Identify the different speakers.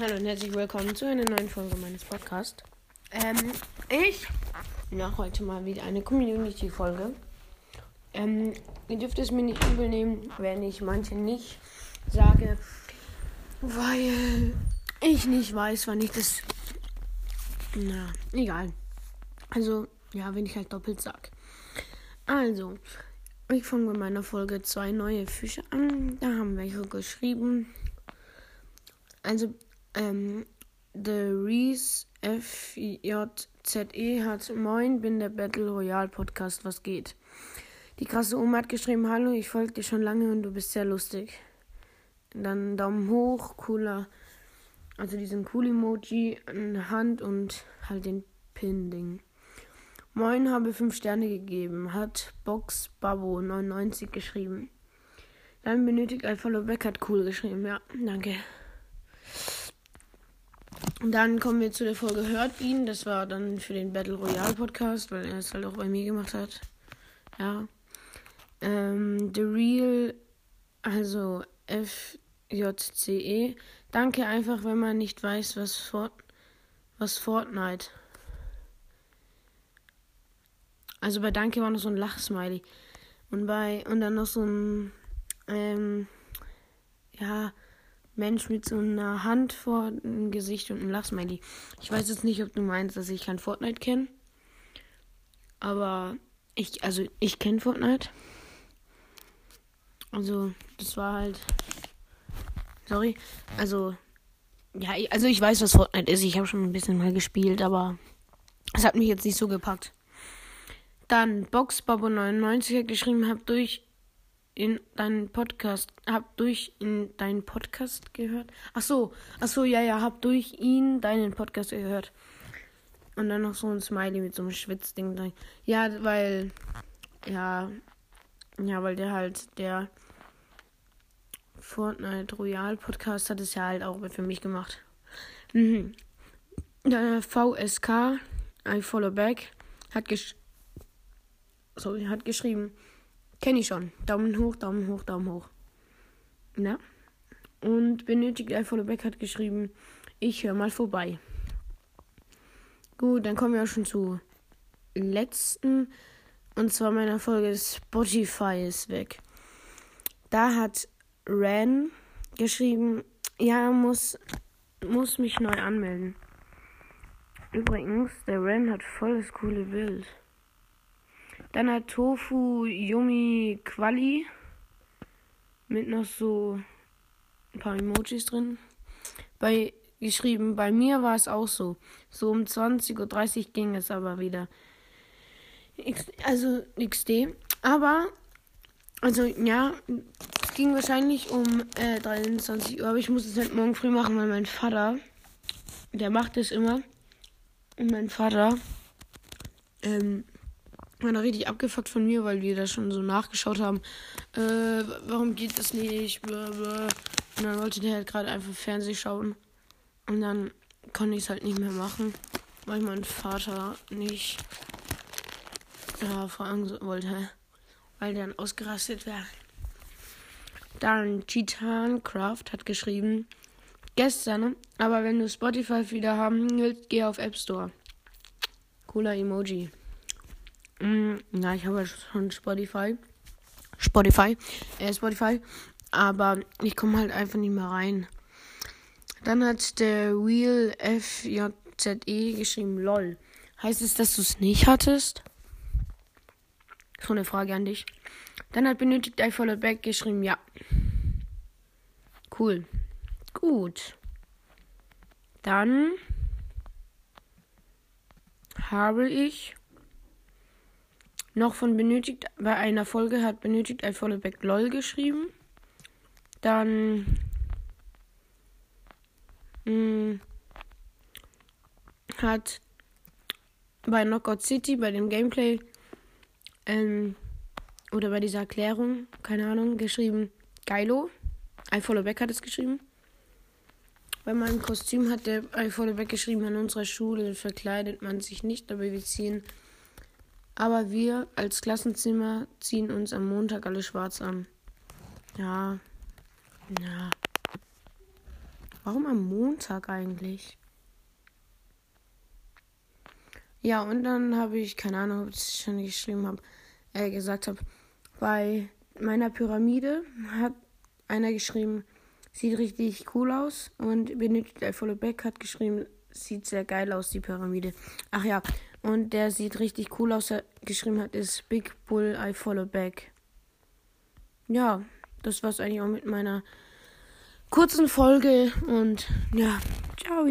Speaker 1: Hallo und herzlich willkommen zu einer neuen Folge meines Podcasts. Ähm, ich mache heute mal wieder eine Community-Folge. Ähm, ihr dürft es mir nicht übel nehmen, wenn ich manche nicht sage, weil ich nicht weiß, wann ich das. Na, egal. Also, ja, wenn ich halt doppelt sag. Also, ich fange mit meiner Folge zwei neue Fische an. Da haben welche geschrieben. Also, ähm, The Reese FJZE hat Moin, bin der Battle Royale Podcast, was geht? Die krasse Oma hat geschrieben, hallo, ich folge dir schon lange und du bist sehr lustig. Dann Daumen hoch, cooler, also diesen cool Emoji, eine Hand und halt den Pin-Ding. Moin, habe 5 Sterne gegeben, hat Box Babo 99 geschrieben. Dann benötigt ein Follow Back, hat cool geschrieben, ja, danke. Und dann kommen wir zu der Folge Hört ihn. Das war dann für den Battle Royale Podcast, weil er es halt auch bei mir gemacht hat. Ja. Ähm, The Real, also FJCE. Danke einfach, wenn man nicht weiß, was, Fort, was Fortnite. Also bei Danke war noch so ein Lachsmiley. Und bei, und dann noch so ein, ähm, ja, Mensch mit so einer Hand vor dem Gesicht und einem Lachsmiley. Ich weiß jetzt nicht, ob du meinst, dass ich kein Fortnite kenne. Aber ich, also ich kenne Fortnite. Also, das war halt. Sorry. Also, ja, also ich weiß, was Fortnite ist. Ich habe schon ein bisschen mal gespielt, aber es hat mich jetzt nicht so gepackt. Dann Boxbabo99 hat geschrieben, hab durch in deinen Podcast, hab durch in deinen Podcast gehört. Ach so, ach so, ja, ja, hab durch ihn deinen Podcast gehört. Und dann noch so ein Smiley mit so einem Schwitzding drin. Ja, weil, ja, ja, weil der halt, der Fortnite Royal Podcast hat es ja halt auch für mich gemacht. Mhm. Der VSK, I Follow Back, hat, gesch sorry, hat geschrieben, Kenne ich schon. Daumen hoch, Daumen hoch, Daumen hoch. Ja. Und benötigt ein Followback hat geschrieben, ich höre mal vorbei. Gut, dann kommen wir auch schon zu letzten. Und zwar meiner Folge Spotify ist weg. Da hat Ren geschrieben, ja, muss, muss mich neu anmelden. Übrigens, der Ren hat voll das coole Bild. Dann hat Tofu Yumi Quali mit noch so ein paar Emojis drin. Bei geschrieben, bei mir war es auch so. So um 20.30 Uhr ging es aber wieder. also XD. Aber, also ja, es ging wahrscheinlich um äh, 23 Uhr, aber ich muss es halt morgen früh machen, weil mein Vater, der macht es immer. Und mein Vater, ähm, war da richtig abgefuckt von mir, weil wir da schon so nachgeschaut haben. Äh, warum geht das nicht? Und dann wollte der halt gerade einfach Fernsehen schauen. Und dann konnte ich es halt nicht mehr machen, weil mein Vater nicht ja, fragen wollte, weil der dann ausgerastet wäre. Dann Titan Craft hat geschrieben, gestern, aber wenn du Spotify wieder haben willst, geh auf App Store. Cooler Emoji. Mm, ja, ich habe ja schon Spotify. Spotify. Äh, Spotify. Aber ich komme halt einfach nicht mehr rein. Dann hat der Wheel FJZE geschrieben, lol. Heißt es, dass du es nicht hattest? So eine Frage an dich. Dann hat benötigt I Follow Back geschrieben, ja. Cool. Gut. Dann habe ich noch von benötigt, bei einer Folge hat benötigt ein Followback LOL geschrieben. Dann mh, hm, hat bei Knockout City, bei dem Gameplay, ähm, oder bei dieser Erklärung, keine Ahnung, geschrieben, Geilo. I Follow Back hat es geschrieben. Bei meinem Kostüm hat der I Follow Back geschrieben, an unserer Schule verkleidet man sich nicht, aber wir ziehen aber wir als Klassenzimmer ziehen uns am Montag alle schwarz an. Ja. Ja. Warum am Montag eigentlich? Ja, und dann habe ich, keine Ahnung, ob ich es schon geschrieben habe, äh, gesagt habe, bei meiner Pyramide hat einer geschrieben, sieht richtig cool aus. Und Benedikt Back hat geschrieben, sieht sehr geil aus, die Pyramide. Ach ja, und der sieht richtig cool aus, er geschrieben hat, ist Big Bull I Follow Back. Ja, das war's eigentlich auch mit meiner kurzen Folge und ja, ciao.